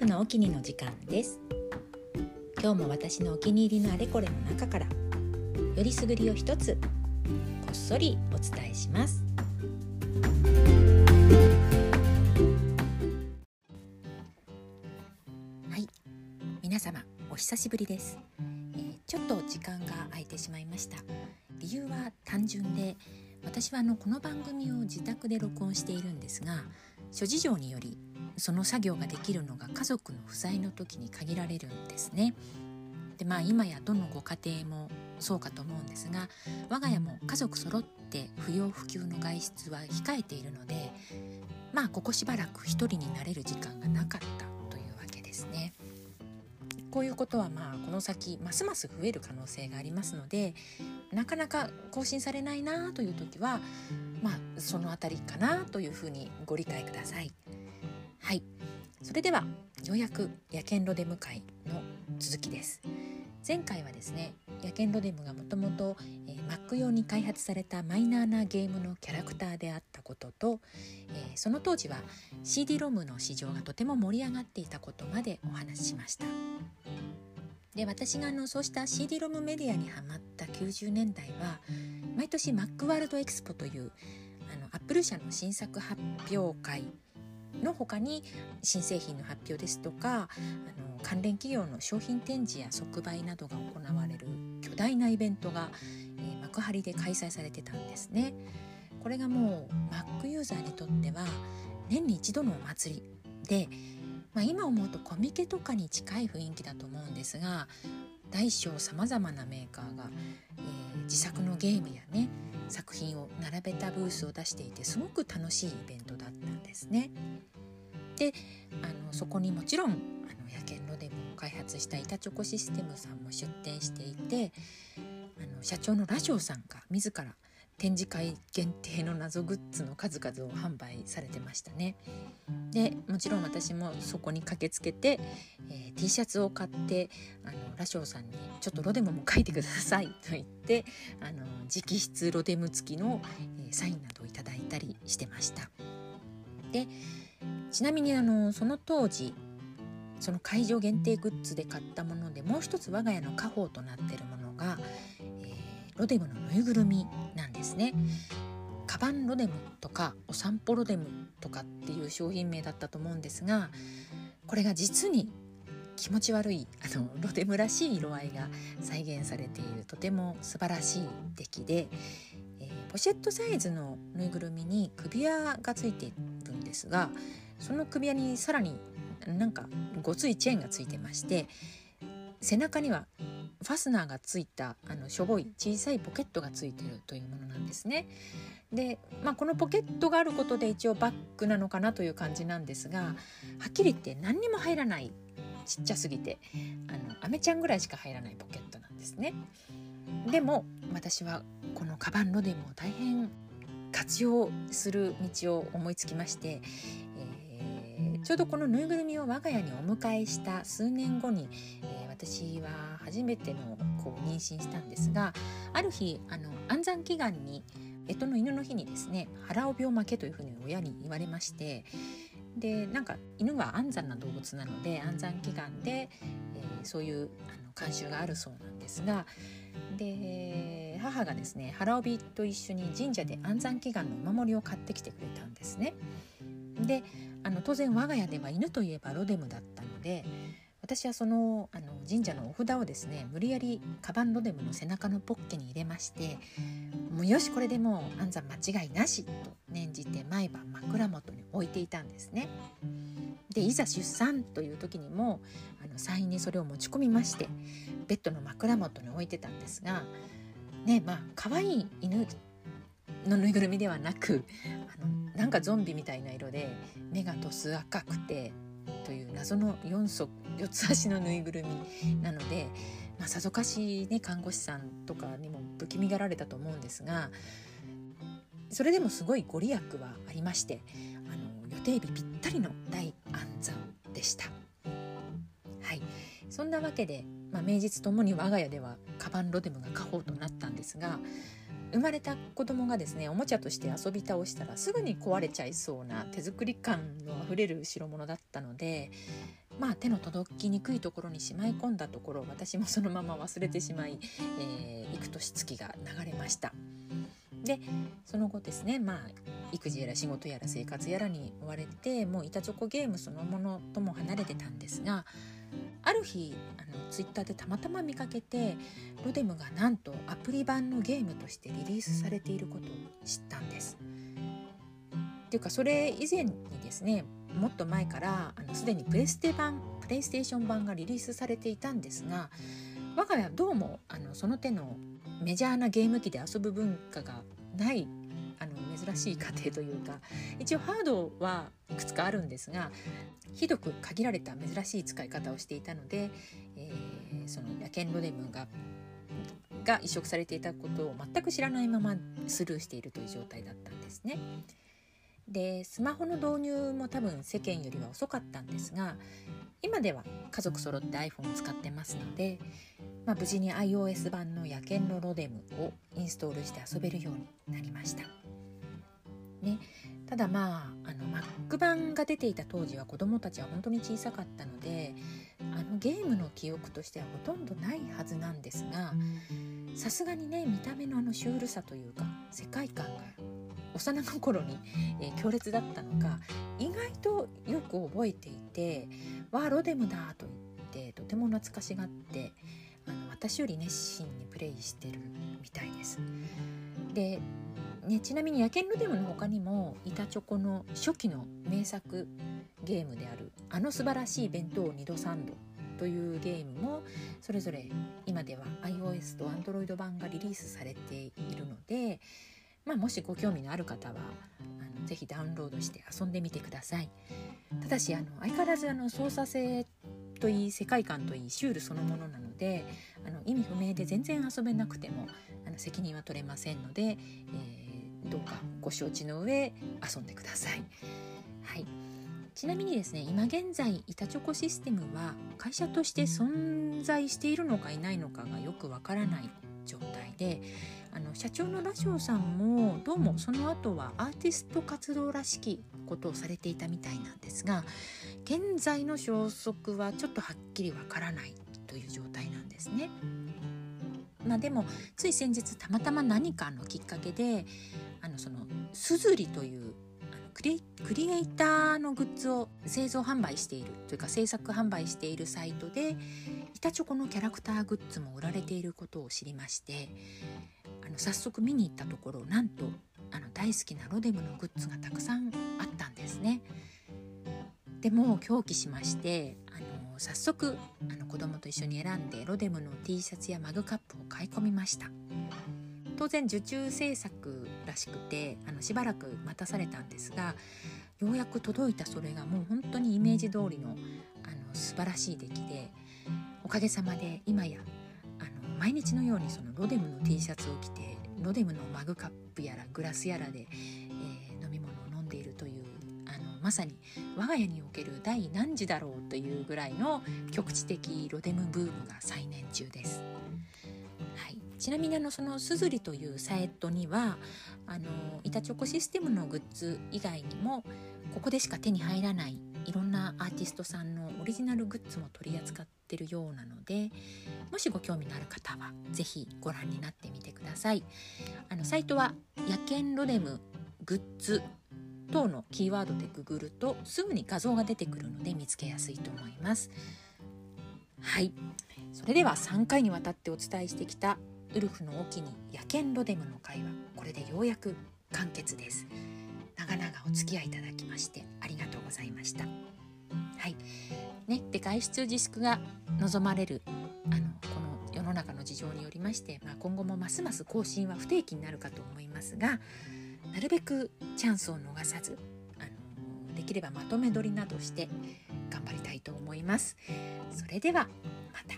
婦のお気にの時間です。今日も私のお気に入りのあれこれの中からよりすぐりを一つこっそりお伝えします。はい。皆様お久しぶりです、えー、ちょっと時間が空いてしまいました。理由は単純で私はあのこの番組を自宅で録音しているんですが諸事情によりその作業ができるのが家族の不在の時に限られるんですね。でまあ今やどのご家庭もそうかと思うんですが我が家も家族揃って不要不急の外出は控えているのでまあここしばらく一人になれる時間がなかったというわけですね。こういうことはまあこの先ますます増える可能性がありますのでなかなか更新されないなという時はまあその辺りかなというふうにご理解ください。はい。それではようやく野犬ロデム会の続きです。前回はですね野犬ロデムがもともと Mac 用に開発されたマイナーなゲームのキャラクターであったことと、えー、その当時は CD-ROM の市場がとても盛り上がっていたことまでお話ししました。で私があのそうした CD-ROM メディアにハマった90年代は毎年 Mac ワールドエクスポというあのアップル社の新作発表会の他に新製品の発表ですとかあの関連企業の商品展示や即売などが行われる巨大なイベントが、えー、幕張で開催されてたんですね。これがもう Mac ユーザーにとっては年に一度のお祭りで、まあ、今思うとコミケとかに近い雰囲気だと思うんですが大小さまざまなメーカーが、えー、自作のゲームやね作品を並べたブースを出していてすごく楽しいイベントだったんですね。であのそこにもちろんあの野犬ロデムを開発した板チョコシステムさんも出展していてあの社長のラジオさんが自ら展示会限定の謎グッズの数々を販売されてましたね。でもちろん私もそこに駆けつけて、えー、T シャツを買ってあのラショウさんに「ちょっとロデムも書いてください」と言ってあの直筆ロデム付きの、えー、サインなどをいただいたりしてました。でちなみにあのその当時その会場限定グッズで買ったものでもう一つ我が家の家宝となってるものが、えー、ロデムのぬいぐるみなんですね。カバンロデムとかお散歩ロデムとかっていう商品名だったと思うんですがこれが実に気持ち悪いあのロデムらしい色合いが再現されているとても素晴らしい出来で、えー、ポシェットサイズのぬいぐるみに首輪がついてですがその首輪にさらになんかごついチェーンがついてまして背中にはファスナーがついたあのしょぼい小さいポケットがついてるというものなんですね。で、まあ、このポケットがあることで一応バッグなのかなという感じなんですがはっきり言って何にも入らないちっちゃすぎてあのアメちゃんぐらいしか入らないポケットなんですね。でも私はこのカバンロデムを大変活用する道を思いつきましてえーちょうどこのぬいぐるみを我が家にお迎えした数年後に、えー、私は初めてのこう妊娠したんですがある日あの安産祈願に干支の犬の日にですね腹帯を負けというふうに親に言われましてでなんか犬は安産な動物なので安産祈願で、えー、そういうあの慣習があるそうなんですがで母がですね腹帯と一緒に神社で安産祈願のお守りを買ってきてくれたんですね。であの当然我が家では犬といえばロデムだったので私はそのあの神社のお札をですね無理やりカバンロデムの背中のポッケに入れましてもうよしこれでもう安産間違いなしと念じて毎晩枕元に置いていたんですね。でいざ出産という時にもあの産院にそれを持ち込みましてベッドの枕元に置いてたんですがねまあ可愛い犬のぬいぐるみではなくあのなんかゾンビみたいな色で目がとす赤くてという謎の 4, 足4つ足のぬいぐるみなので、まあ、さぞかし、ね、看護師さんとかにも不気味がられたと思うんですがそれでもすごいご利益はありましてあの予定日ぴったりの大安産でした。はいそんなわけで、まあ、名実ともに我が家ではカバンロデムが家宝となったんですが生まれた子供がですねおもちゃとして遊び倒したらすぐに壊れちゃいそうな手作り感のあふれる代物だったのでまあ、手の届きにくいところにしまい込んだところ私もそのまま忘れてしまい、えー、幾年月が流れました。でその後ですねまあ育児やら仕事やら生活やらに追われてもう板チョコゲームそのものとも離れてたんですがある日あのツイッターでたまたま見かけてロデムがなんとアプリ版のゲームとしてリリースされていることを知ったんです。っていうかそれ以前にですねもっと前からあのすでにプレステ版プレイステーション版がリリースされていたんですが我が家どうもあのその手のメジャーなゲーム機で遊ぶ文化がない珍しい家庭というか一応ハードはいくつかあるんですがひどく限られた珍しい使い方をしていたので、えー、その野犬ロデムがが移植されていたことを全く知らないままスルーしているという状態だったんですね。でスマホの導入も多分世間よりは遅かったんですが今では家族揃って iPhone を使ってますので、まあ、無事に iOS 版の野犬のロデムをインストールして遊べるようになりました。ね、ただまああの Mac 版が出ていた当時は子どもたちは本当に小さかったのであのゲームの記憶としてはほとんどないはずなんですがさすがにね見た目のあのシュールさというか世界観が幼心に、えー、強烈だったのか意外とよく覚えていて「わあロデムだ」と言ってとても懐かしがってあの私より熱心にプレイしてるみたいです。でね、ちなみに「野犬ロデム」の他にも板チョコの初期の名作ゲームである「あの素晴らしい弁当2度3度」というゲームもそれぞれ今では iOS と Android 版がリリースされているのでまあ、もしご興味のある方はあのぜひダウンロードして遊んでみてくださいただしあの相変わらずあの操作性といい世界観といいシュールそのものなのであの意味不明で全然遊べなくてもあの責任は取れませんので、えー、どうかご承知の上遊んでください。はいちなみにですね今現在板チョコシステムは会社として存在しているのかいないのかがよくわからない状態であの社長のラショウさんもどうもその後はアーティスト活動らしきことをされていたみたいなんですが現在の消息はちょっとはっきりわからないという状態なんですね。まあ、でもつい先日たまたま何かのきっかけであのそのすずりというクリクリエイターのグッズを製造販売しているというか制作販売しているサイトで板チョコのキャラクターグッズも売られていることを知りましてあの早速見に行ったところなんとあの大好きなロデムのグッズがたくさんあったんですね。でも狂気しましてあの早速あの子供と一緒に選んでロデムの T シャツやマグカップを買い込みました。当然受注制作らしくてあのしばらく待たされたんですがようやく届いたそれがもう本当にイメージ通りのあの素晴らしい出来でおかげさまで今やあの毎日のようにそのロデムの T シャツを着てロデムのマグカップやらグラスやらで、まさに我が家における第何次だろうというぐらいの局地的ロデムブームが再燃中です。はい、ちなみにあのそのすずりというサイトにはあの板チョコシステムのグッズ以外にもここでしか手に入らないいろんなアーティストさんのオリジナルグッズも取り扱ってるようなのでもしご興味のある方は是非ご覧になってみてくださいあのサイトは「野犬ロデムグッズ」等のキーワードでググるとすぐに画像が出てくるので見つけやすいと思います。はい。それでは3回にわたってお伝えしてきたウルフの沖に野犬ロデムの会はこれでようやく完結です。長々お付き合いいただきましてありがとうございました。はい。ね。で外出自粛が望まれるあのこの世の中の事情によりまして、まあ、今後もますます更新は不定期になるかと思いますがなるべくチャンスを逃さずあのできればまとめ撮りなどして頑張りたいと思います。それではまた。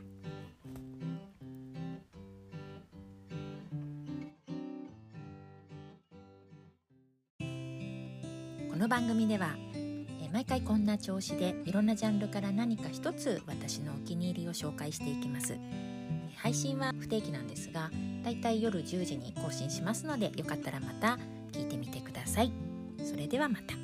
この番組では毎回こんな調子でいろんなジャンルから何か一つ私のお気に入りを紹介していきます。配信は不定期なんですがだいたい夜10時に更新しますのでよかったらまた聞いてみてください。それではまた。